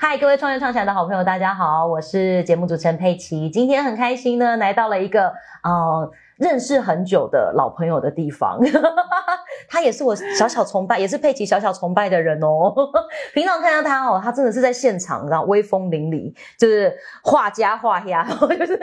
嗨，各位创业创起来的好朋友，大家好，我是节目主持人佩奇。今天很开心呢，来到了一个呃认识很久的老朋友的地方。他也是我小小崇拜，也是佩奇小小崇拜的人哦。平常看到他哦，他真的是在现场，然后威风凛凛，就是画家画呀，就是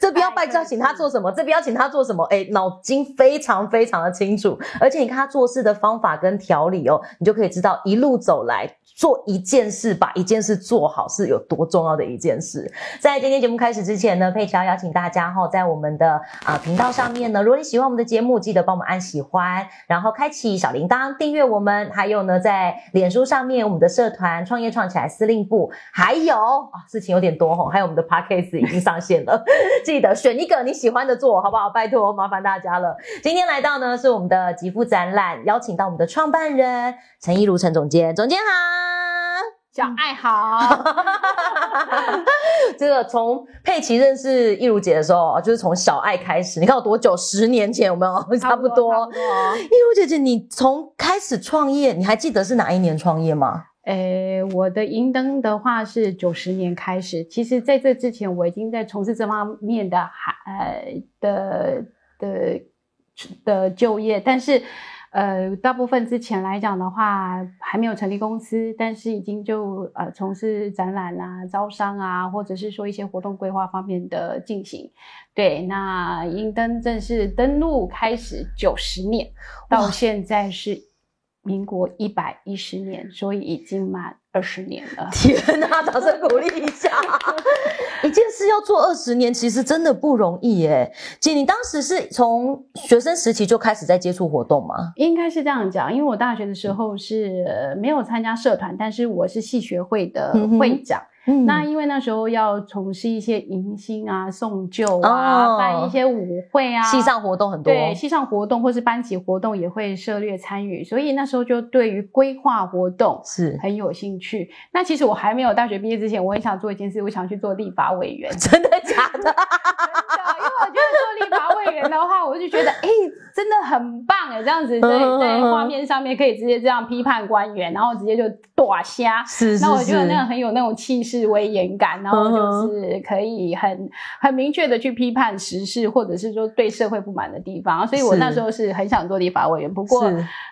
这边要拜要请他做什么，这边要请他做什么，哎，脑筋非常非常的清楚，而且你看他做事的方法跟条理哦，你就可以知道一路走来。做一件事，把一件事做好是有多重要的一件事。在今天节目开始之前呢，佩奇要邀请大家哈，在我们的啊频道上面呢，如果你喜欢我们的节目，记得帮我们按喜欢，然后开启小铃铛，订阅我们。还有呢，在脸书上面，我们的社团创业创起来司令部，还有啊事情有点多哈，还有我们的 podcast 已经上线了，记得选一个你喜欢的做好不好？拜托，麻烦大家了。今天来到呢是我们的极富展览，邀请到我们的创办人陈一如陈总监，总监好。小爱好，这个从佩奇认识易如姐的时候，就是从小爱开始。你看我多久？十年前有没有？差不多。易如姐姐，你从开始创业，你还记得是哪一年创业吗？诶，我的银灯的话是九十年开始。其实在这之前，我已经在从事这方面的还呃的的的就业，但是。呃，大部分之前来讲的话，还没有成立公司，但是已经就呃从事展览啊、招商啊，或者是说一些活动规划方面的进行。对，那英登正式登陆开始九十年，到现在是民国一百一十年，所以已经满。二十年了，天哪！掌声鼓励一下。一件事要做二十年，其实真的不容易耶。姐，你当时是从学生时期就开始在接触活动吗？应该是这样讲，因为我大学的时候是没有参加社团，但是我是系学会的会长。那因为那时候要从事一些迎新啊、送旧啊、办一些舞会啊，系上活动很多。对，系上活动或是班级活动也会涉略参与，所以那时候就对于规划活动是很有兴趣。那其实我还没有大学毕业之前，我很想做一件事，我想去做立法委员。真的假的？立法委员的话，我就觉得 哎，真的很棒哎，这样子在在画面上面可以直接这样批判官员，然后直接就剁瞎。是是是。那我觉得那个很有那种气势。威严感，然后就是可以很很明确的去批判时事，或者是说对社会不满的地方。所以我那时候是很想做立法委员，不过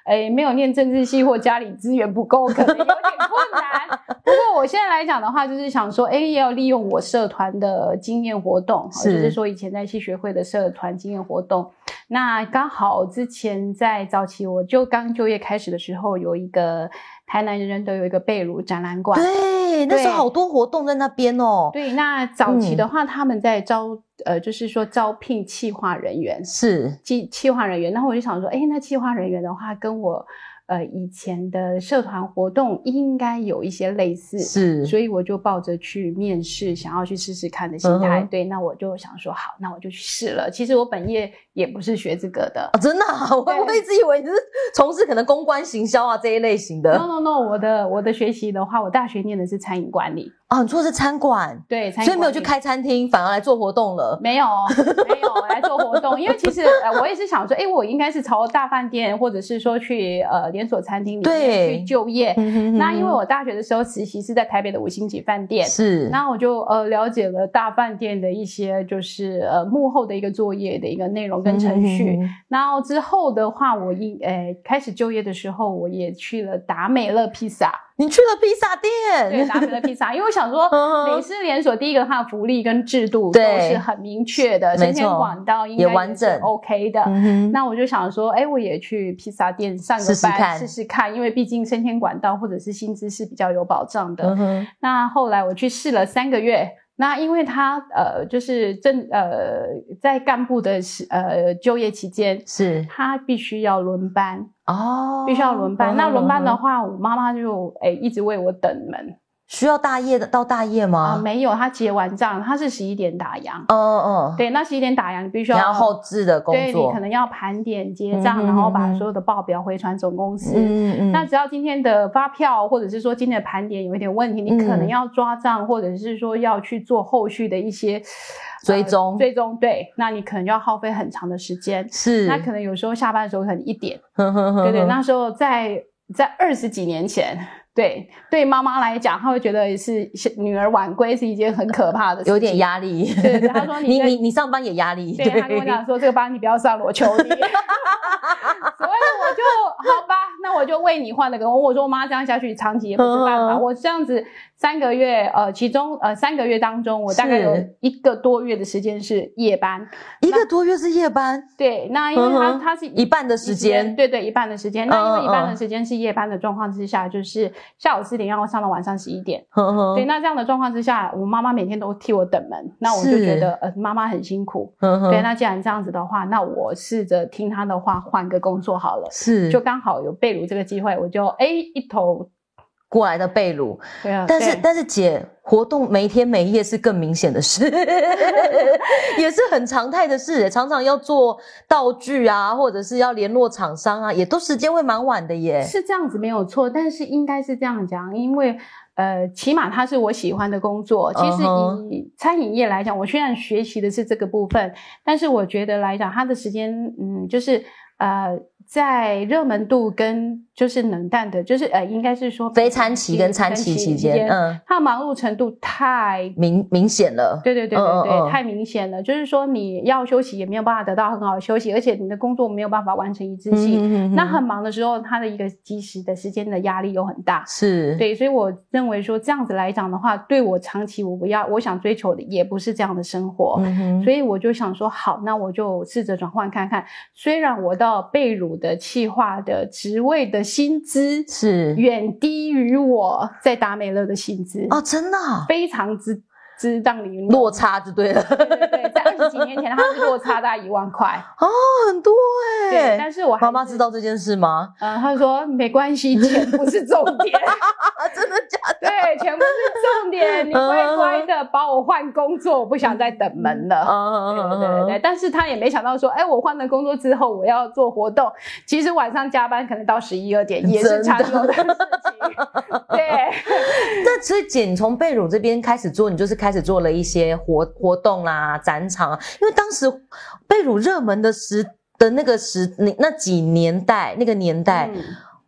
哎，没有念政治系或家里资源不够，可能有点困难。不过我现在来讲的话，就是想说，哎，也要利用我社团的经验活动，就是说以前在戏学会的社团经验活动。那刚好之前在早期我就刚就业开始的时候，有一个。台南人人都有一个贝鲁展览馆，对，那时候好多活动在那边哦。对，那早期的话，他们在招，呃，就是说招聘企划人员，是企企划人员。然后我就想说，哎，那企划人员的话，跟我。呃，以前的社团活动应该有一些类似，是，所以我就抱着去面试，想要去试试看的心态。对，那我就想说，好，那我就去试了。其实我本业也不是学这个的，真的，我我一直以为你是从事可能公关行销啊这一类型的。No No No，我的我的学习的话，我大学念的是餐饮管理。哦，你做的是餐馆，对，所以没有去开餐厅，反而来做活动了。没有，没有来做活动，因为其实呃，我也是想说，哎，我应该是朝大饭店，或者是说去呃连锁餐厅里面去就业。那因为我大学的时候实习是在台北的五星级饭店，是，那我就呃了解了大饭店的一些就是呃幕后的一个作业的一个内容跟程序。然后之后的话，我一呃开始就业的时候，我也去了达美乐披萨。你去了披萨店，对，达美乐披萨，因为我想说，美式连锁第一个它的福利跟制度都是很明确的，生鲜管道应该完整。OK 的。那我就想说，哎，我也去披萨店上个班试试看，因为毕竟生鲜管道或者是薪资是比较有保障的。那后来我去试了三个月。那因为他呃，就是正呃，在干部的是呃就业期间，是。他必须要轮班哦，必须要轮班。那轮班的话，我妈妈就哎一直为我等门。需要大夜的到大夜吗？啊，没有，他结完账，他是十一点打烊。嗯嗯，对，那十一点打烊，你必须要后置的工作，对你可能要盘点结账，然后把所有的报表回传总公司。嗯嗯，那只要今天的发票或者是说今天的盘点有一点问题，你可能要抓账，或者是说要去做后续的一些追踪。追踪，对，那你可能要耗费很长的时间。是，那可能有时候下班的时候可能一点。对对，那时候在在二十几年前。对对，妈妈来讲，她会觉得是女儿晚归是一件很可怕的事情，有点压力。对对，她说 你你你上班也压力。对，她跟我讲说这个班你不要上了，我求你。所以我就好吧，那我就为你换了个工。我说妈这样下去长期也不是办法，我这样子。三个月，呃，其中呃三个月当中，我大概有一个多月的时间是夜班，一个多月是夜班。对，那因为他他是一半的时间，对对，一半的时间。那因为一半的时间是夜班的状况之下，就是下午四点要上到晚上十一点。对，那这样的状况之下，我妈妈每天都替我等门，那我就觉得呃妈妈很辛苦。对，那既然这样子的话，那我试着听她的话，换个工作好了。是，就刚好有贝鲁这个机会，我就哎一头。过来的贝鲁，对啊，但是但是姐活动每天每夜是更明显的事，也是很常态的事，常常要做道具啊，或者是要联络厂商啊，也都时间会蛮晚的耶。是这样子没有错，但是应该是这样讲，因为呃，起码它是我喜欢的工作。其实以餐饮业来讲，我虽然学习的是这个部分，但是我觉得来讲，它的时间，嗯，就是呃。在热门度跟就是冷淡的，就是呃，应该是说非餐期跟餐期期间，嗯，它忙碌程度太明明显了。对对对对对，太明显了。就是说你要休息也没有办法得到很好的休息，而且你的工作没有办法完成一致性。那很忙的时候，他的一个及时的时间的压力又很大。是对，所以我认为说这样子来讲的话，对我长期我不要我想追求的也不是这样的生活。所以我就想说，好，那我就试着转换看看。虽然我到贝鲁。的企划的职位的薪资是远低于我在达美乐的薪资哦，真的非常之。是让你落差就对了，对对对，在二十几年前，它是落差大概一万块 哦，很多哎。对，但是我妈妈知道这件事吗？嗯，她说没关系，钱不是重点，真的假的？对，钱不是重点，你乖乖的把我换工作，我不想再等门了。嗯对对对对，但是他也没想到说，哎，我换了工作之后，我要做活动，其实晚上加班可能到十一二点，也是常有的事情。对，那所以姐，你从贝鲁这边开始做，你就是。开只做了一些活活动啊，展场，因为当时被辱热门的时的那个时那那几年代那个年代。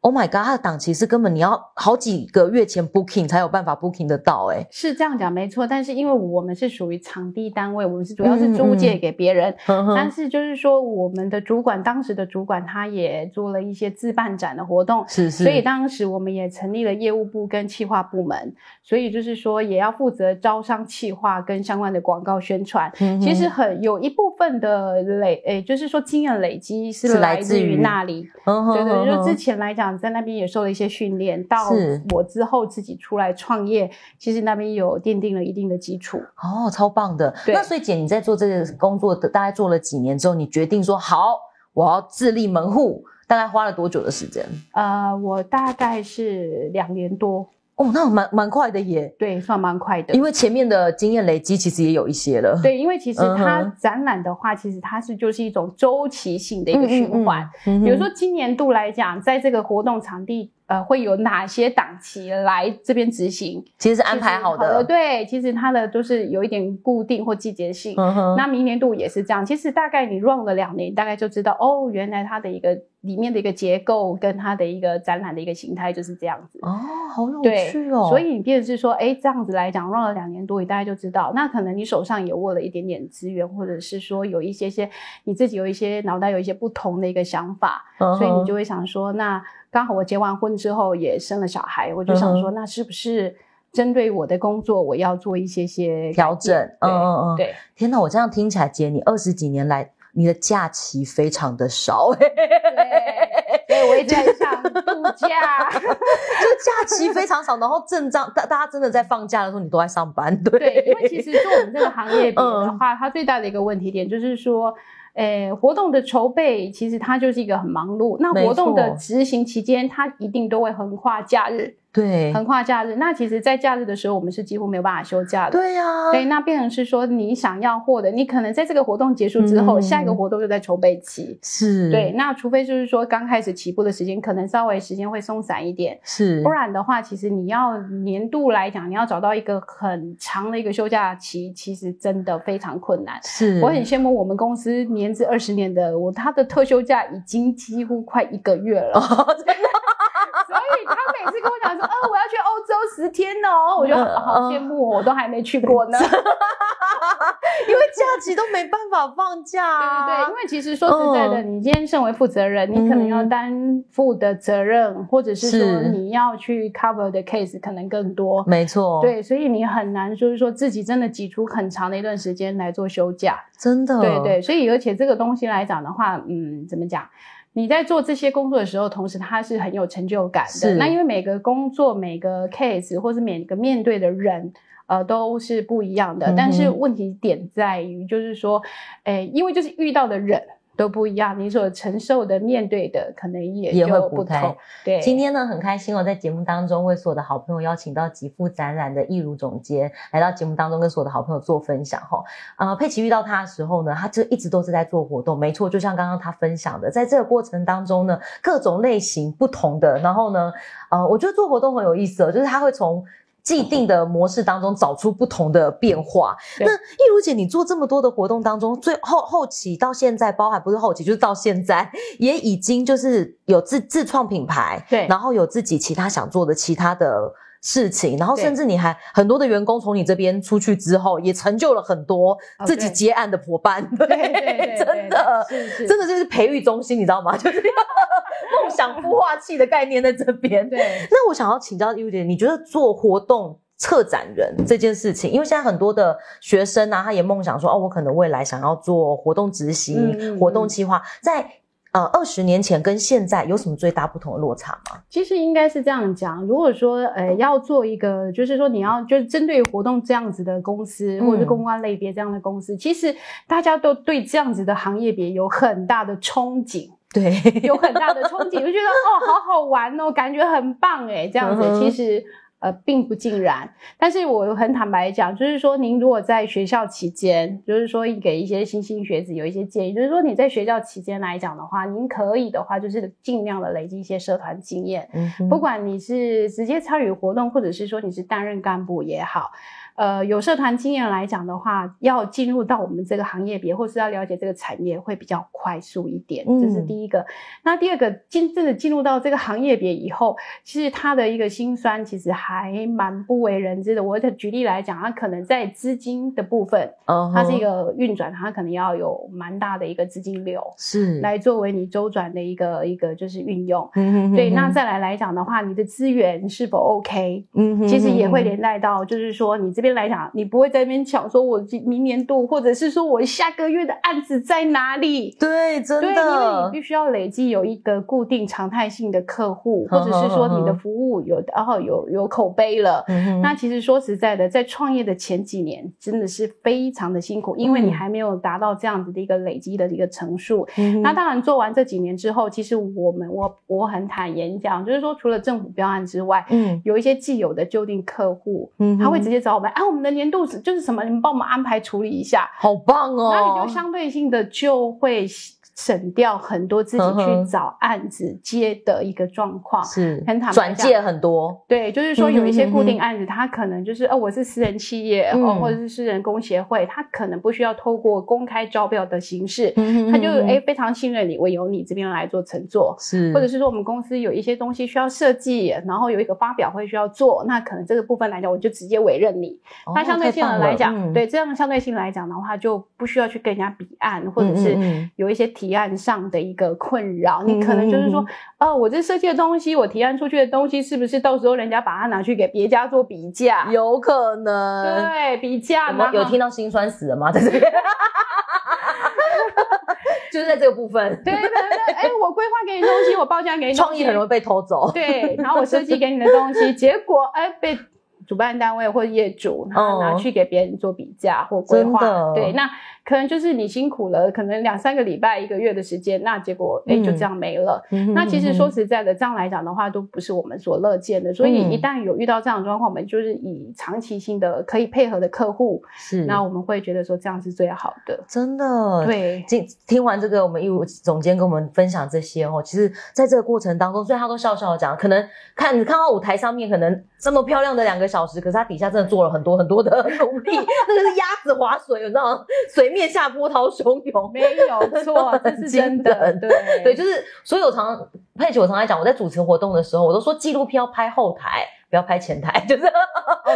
Oh my god，它的档期是根本你要好几个月前 booking 才有办法 booking 得到，哎，是这样讲没错。但是因为我们是属于场地单位，我们是主要是租借给别人，但是就是说我们的主管当时的主管他也做了一些自办展的活动，是是，所以当时我们也成立了业务部跟企划部门，所以就是说也要负责招商企划跟相关的广告宣传。其实很有一部分的累，诶，就是说经验累积是来自于那里，对对，就之前来讲。在那边也受了一些训练，到我之后自己出来创业，其实那边有奠定了一定的基础。哦，超棒的。那所以姐，你在做这个工作的大概做了几年之后，你决定说好，我要自立门户，大概花了多久的时间？呃，我大概是两年多。哦，那蛮蛮快的耶，对，算蛮快的。因为前面的经验累积其实也有一些了。对，因为其实它展览的话，其实它是就是一种周期性的一个循环。比如说今年度来讲，在这个活动场地。呃，会有哪些档期来这边执行？其实是安排好的。对，其实它的都是有一点固定或季节性。那明年度也是这样。其实大概你 run 了两年，大概就知道哦，原来它的一个里面的一个结构跟它的一个展览的一个形态就是这样子。哦，好有趣哦。所以你变成是说，哎，这样子来讲，run 了两年多，你大概就知道。那可能你手上也握了一点点资源，或者是说有一些些你自己有一些脑袋有一些不同的一个想法，所以你就会想说，那。刚好我结完婚之后也生了小孩，我就想说，那是不是针对我的工作，我要做一些些调整？嗯嗯嗯，对。天哪，我这样听起来，姐，你二十几年来，你的假期非常的少。对，我一直在想度假，就假期非常少，然后正常大大家真的在放假的时候，你都在上班。对，因为其实做我们这个行业比的话，它最大的一个问题点就是说。诶，活动的筹备其实它就是一个很忙碌。那活动的执行期间，它一定都会横跨假日。对，横跨假日，那其实，在假日的时候，我们是几乎没有办法休假的。对呀，对，那变成是说，你想要获得，你可能在这个活动结束之后，下一个活动就在筹备期。是，对，那除非就是说，刚开始起步的时间，可能稍微时间会松散一点。是，不然的话，其实你要年度来讲，你要找到一个很长的一个休假期，其实真的非常困难。是，我很羡慕我们公司年资二十年的我，他的特休假已经几乎快一个月了。所以他每次跟我要去欧洲。十天哦，我觉得嗯好好羡慕哦，我都还没去过呢。因为假期都没办法放假。对对，因为其实说实在的，你今天身为负责人，你可能要担负的责任，或者是说你要去 cover 的 case 可能更多。没错，，对，所以你很难就是说自己真的挤出很长的一段时间来做休假。真的，对对，所以而且这个东西来讲的话，嗯，怎么讲？你在做这些工作的时候，同时他是很有成就感的。那因为每个工作、每个 case 或是每个面对的人，呃，都是不一样的。但是问题点在于，就是说，诶，因为就是遇到的人都不一样，你所承受的、面对的可能也也会不同。对，今天呢，很开心哦，在节目当中为所有的好朋友邀请到极富展览的易如总监来到节目当中，跟所有的好朋友做分享哈。呃，佩奇遇到他的时候呢，他就一直都是在做活动，没错，就像刚刚他分享的，在这个过程当中呢，各种类型不同的，然后呢，呃，我觉得做活动很有意思哦，就是他会从。既定的模式当中找出不同的变化。那易如姐，你做这么多的活动当中，最后后期到现在，包含不是后期，就是到现在，也已经就是有自自创品牌，对然后有自己其他想做的其他的事情，然后甚至你还很多的员工从你这边出去之后，也成就了很多哦自己对接案的伙伴，对真的。真的就是培育中心，你知道吗？就是梦想孵化器的概念在这边。对。那我想要请教优姐，你觉得做活动策展人这件事情，因为现在很多的学生啊，他也梦想说，哦，我可能未来想要做活动执行、活动计划，在呃二十年前跟现在有什么最大不同的落差吗？其实应该是这样讲，如果说呃要做一个，就是说你要就是针对活动这样子的公司，嗯或者是公关类别这样的公司，其实大家都对这样子的行业别有很大的憧憬，对，有很大的憧憬，就觉得哦好好玩哦，感觉很棒哎，这样子、嗯其实。呃，并不尽然，但是我很坦白讲，就是说，您如果在学校期间，就是说给一些新兴学子有一些建议，就是说你在学校期间来讲的话，您可以的话，就是尽量的累积一些社团经验，嗯不管你是直接参与活动，或者是说你是担任干部也好，呃，有社团经验来讲的话，要进入到我们这个行业别，或是要了解这个产业，会比较快速一点。嗯这是第一个。那第二个，真正的进入到这个行业别以后，其实他的一个辛酸，其实还蛮不为人知的。我的举例来讲，他可能在资金的部分，嗯哼它是一个运转，它可能要有蛮大的一个资金流。是来作为你周转的一个一个就是运用，嗯哼哼对，那再来来讲的话，你的资源是否 OK？嗯哼其实也会连带到，就是说你这边来讲，你不会在那边抢说我今明年度，或者是说我下个月的案子在哪里？对，真对，因为你必须要累积有一个固定常态性的客户，或者是说你的服务有，然后有有口碑了。嗯那其实说实在的，在创业的前几年，真的是非常的辛苦，因为你嗯还没有达到这样子的一个累积的一个层数。嗯那当然，做完这几年之后，其实我们我我很坦言讲，就是说，除了政府标案之外，嗯有一些既有的旧定客户，嗯他会直接找我们，啊，我们的年度是就是什么，你们帮我们安排处理一下，好棒哦，那你就相对性的就会省掉很多自己去找案子接的一个状况。是很坦白转介很多，对，就是说有一些固定案子，它可能就是哦，我是私人企业、嗯。哦，或者是私人工协会，他可能不需要透过公开招标的形式，嗯他就哎非常信任你，我由你这边来做承做。是。或者是说我们公司有一些东西需要设计，然后有一个发表会需要做，那可能这个部分来讲，我就直接委任你。哦那相对性的来讲，对这样相对性来讲的话，就不需要去跟人家比案，或者嗯是有一些提案上的一个困扰。嗯你可能就是说嗯，哦，我这设计的东西，我提案出去的东西，是不是到时候人家把它拿去给别家做比价？有可能。对，比价有嘛，有有听到心酸死了吗？在这边，就是在这个部分，对对对，哎，我规划给你东西，我报价给你创意很容易被偷走。对，然后我设计给你的东西，结果哎被主办单位或业主然后拿哦去给别人做比价或规划，真的对，那可能就是你辛苦了，可能两三个礼拜、一个月的时间，那结果哎嗯就这样没了。嗯那其实说实在的，这样来讲的话，都不是我们所乐见的。所以嗯一旦有遇到这样的状况，我们就是以长期性的可以配合的客户，是那我们会觉得说这样是最好的。真的。对，听听完这个，我们义务总监跟我们分享这些哦，其实在这个过程当中，虽然他都笑笑的讲，可能看你看到舞台上面可能这么漂亮的两个小时，可是他底下真的做了很多很多的努力，那个是鸭子划水，你知道吗？水面下波涛汹涌，没有错，这是真的。对对，就是所以我常佩奇，我常来讲，我在主持活动的时候，我都说纪录片要拍后台，不要拍前台，就是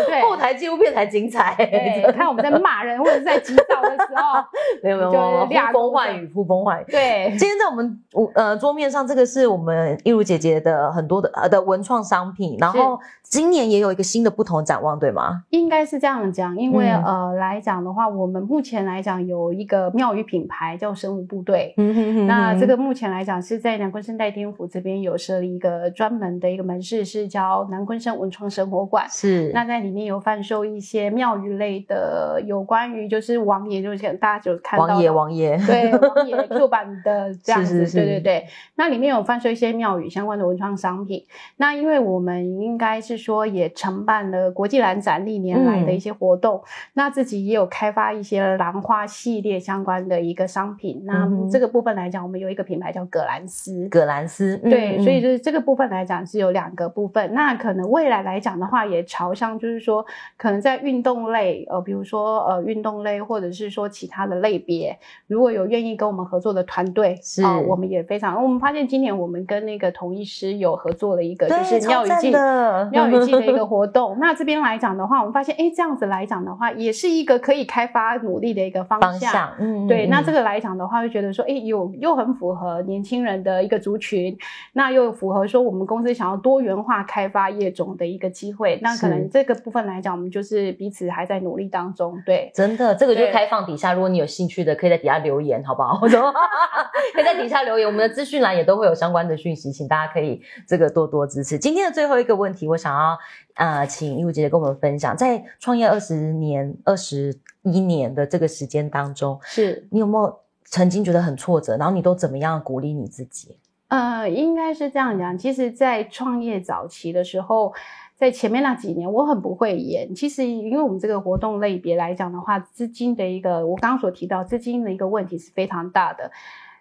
对后台纪录片才精彩。对，看我们在骂人或者在急躁的时候，没有没有，就是呼风唤雨，呼风唤雨。对，今天在我们呃桌面上，这个是我们一如姐姐的很多的呃的文创商品，然后今年也有一个新的不同的展望，对吗？应该是这样讲，因为、嗯呃来讲的话，我们目前来讲有一个庙宇品牌叫神武部队。嗯哼哼那这个目前来讲是在南昆生代天府这边有设立一个专门的一个门市，是叫南昆生文创生活馆。是那在里面有贩售一些庙宇类的，有关于就是王爷，就是大家就看到王爷王爷，对 王爷 Q 版的这样子，是是是对对对。那里面有贩售一些庙宇相关的文创商品。那因为我们应该是说也承办了国际蓝展历年来的一些活动，那自己也有开发一些兰花系列相关的一个商品。那这个部分来讲，我们有一个品牌叫葛兰斯。葛兰斯，嗯对，嗯所以就是这个部分来讲是有两个部分。那可能未来来讲的话，也朝向就是说，可能在运动类，呃，比如说呃运动类，或者是说其他的类别，如果有愿意跟我们合作的团队，是啊我们也非常。我们发现今年我们跟那个同医师有合作了一个，就是庙宇超赞季。的庙宇季的一个 活动，那这边来讲的话，我们发现，哎，这样子来讲的话，也是一个可以开发努力的一个方方向，嗯，对，那这个个来讲的话，会觉得说，哎，有又很符合年轻人的一个族群，那又符合说我们公司想要多元化开发业种的一个机会。那可能这个部分来讲，我们就是彼此还在努力当中。对，真的，这个就对开放底下，如果你有兴趣的，可以在底下留言，好不好？可以在底下留言，我们的资讯栏也都会有相关的讯息，请大家可以这个多多支持。今天的最后一个问题，我想要呃，请一如姐姐跟我们分享，在创业二十年、二十一年的这个时间当中，是，你有没有曾经觉得很挫折，然后你都怎么样鼓励你自己？呃，应该是这样讲。其实，在创业早期的时候，在前面那几年，我很不会演。其实，因为我们这个活动类别来讲的话，资金的一个，我刚刚所提到资金的一个问题是非常大的。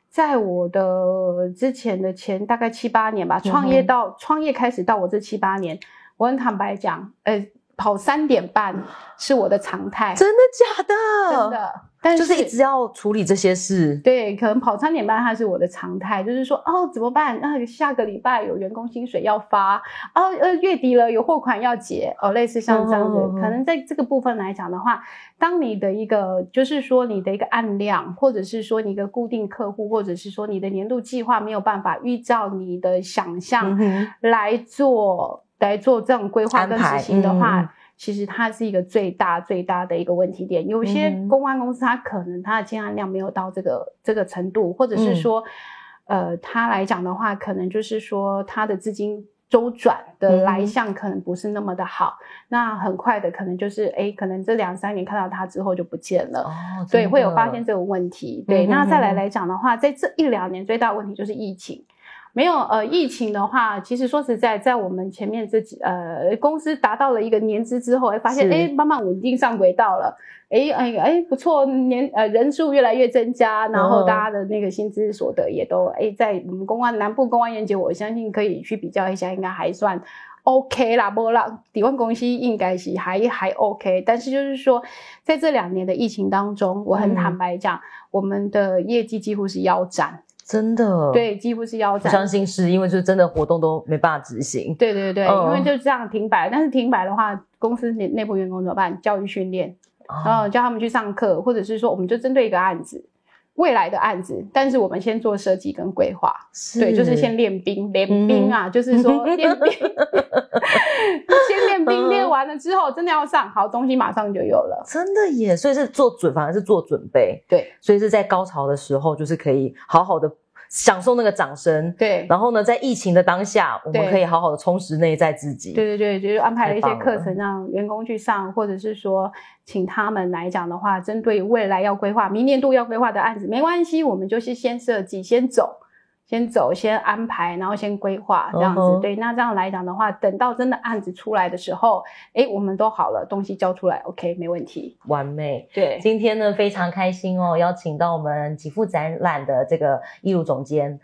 在我的之前的前大概七八年吧，创业到、创业开始到我这七八年，我很坦白讲，呃，跑三点半是我的常态，真的假的？真，的。但就是一直要处理这些事。对，可能跑三点半它是我的常态，就是说哦怎么办？那下个礼拜有员工薪水要发，哦呃月底了有货款要结，哦类似像这样子，可能在这个部分来讲的话，当你的一个就是说你的一个案量，或者是说你一个固定客户，或者是说你的年度计划没有办法依照你的想象来做来做这种规划跟执行的话，其实它是一个最大最大的一个问题点。有些公关公司它可能它的建案量没有到这个这个程度，或者嗯是说，呃，它来讲的话，可能就是说它的资金。周转的来向可能不是那么的好，那很快的可能就是哎，可能这两三年看到它之后就不见了，哦，对，会有的发现这个问题。对，嗯哼那再来来讲的话，在这一两年最大的问题就是疫情。没有呃，疫情的话，其实说实在，在我们前面这几呃公司达到了一个年资之后，哎，发现是。哎慢慢稳定上轨道了，哎哎哎不错，年呃人数越来越增加，然后嗯。大家的那个薪资所得也都哎在我们公安南部公安研究，我相信可以去比较一下，应该还算 OK 啦，不啦，底湾公司应该是还还 OK，但是就是说，在这两年的疫情当中，我很嗯。坦白讲，我们的业绩几乎是腰斩，真的，，对，几乎是腰斩我相。信是因为就是真的活动都没办法执行。对对对，嗯因为就这样停摆，但是停摆的话，公司内内部员工怎么办？教育训练，然哦后叫他们去上课，或者是说，我们就针对一个案子，未来的案子，但是我们先做设计跟规划，对，就是先练兵，练兵啊，就是说 练兵，先练兵，练完了之后真的要上，好东西马上就有了。真的耶，所以是做准，反而是做准备，对。所以是在高潮的时候，就是可以好好的享受那个掌声。对然后呢，在疫情的当下，我们可以好好的充实内在自己。对对对，就是安排了一些课程让员工去上，或者是说请他们来讲的话，针对未来要规划、明年度要规划的案子，没关系，我们就是先设计、先走。先走，先安排，然后先规划这样子。对，那这样来讲的话，等到真的案子出来的时候，哎，我们都好了，东西交出来，OK，没问题。完美。对，今天呢，非常开心哦，邀请到我们极富展览的这个艺术总监。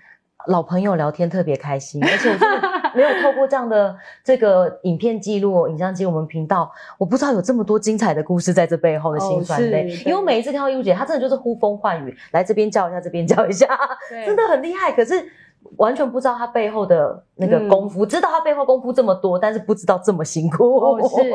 老朋友聊天特别开心，而且我真的没有透过这样的这个影片记录、影像记录我们频道，我不知道有这么多精彩的故事在这背后的辛酸泪。哦因为我每一次看到艺如姐，她真的就是呼风唤雨，来这边叫一下，这边叫一下，真的很厉害。可是完全不知道他背后的那个功夫，知道他背后功夫这么多，但是不知道这么辛苦。哦，是，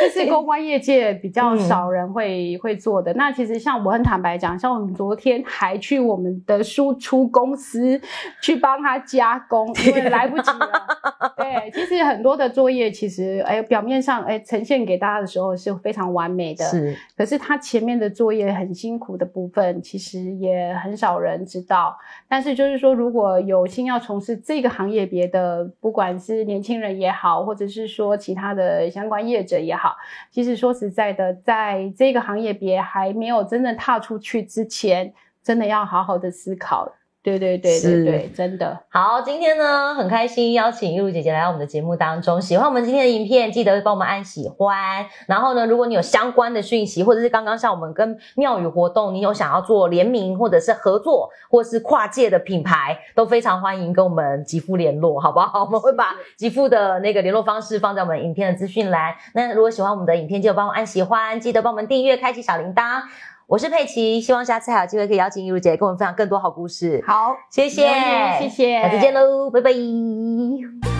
这是 公关业界比较少人会会做的。那其实像我很坦白讲，像我们昨天还去我们的输出公司去帮他加工，因为来不及了。对，其实很多的作业，其实哎，表面上哎呈现给大家的时候是非常完美的，是。可是他前面的作业很辛苦的部分，其实也很少人知道。但是就是说，如果有新要从事这个行业别的，不管是年轻人也好，或者是说其他的相关业者也好，其实说实在的，在这个行业别还没有真正踏出去之前，真的要好好的思考。对对对对对，真的好。今天呢，很开心邀请玉露姐姐来到我们的节目当中。喜欢我们今天的影片，记得帮我们按喜欢。然后呢，如果你有相关的讯息，或者是刚刚像我们跟妙宇活动，你有想要做联名或者是合作，或是跨界的品牌，都非常欢迎跟我们吉富联络，好不好？我们会把 吉富的那个联络方式放在我们影片的资讯栏。那如果喜欢我们的影片，记得帮我按喜欢，记得帮我们订阅，开启小铃铛。我是佩奇，希望下次还有机会可以邀请一如姐跟我们分享更多好故事。好，谢谢，谢谢，下次见喽，拜拜。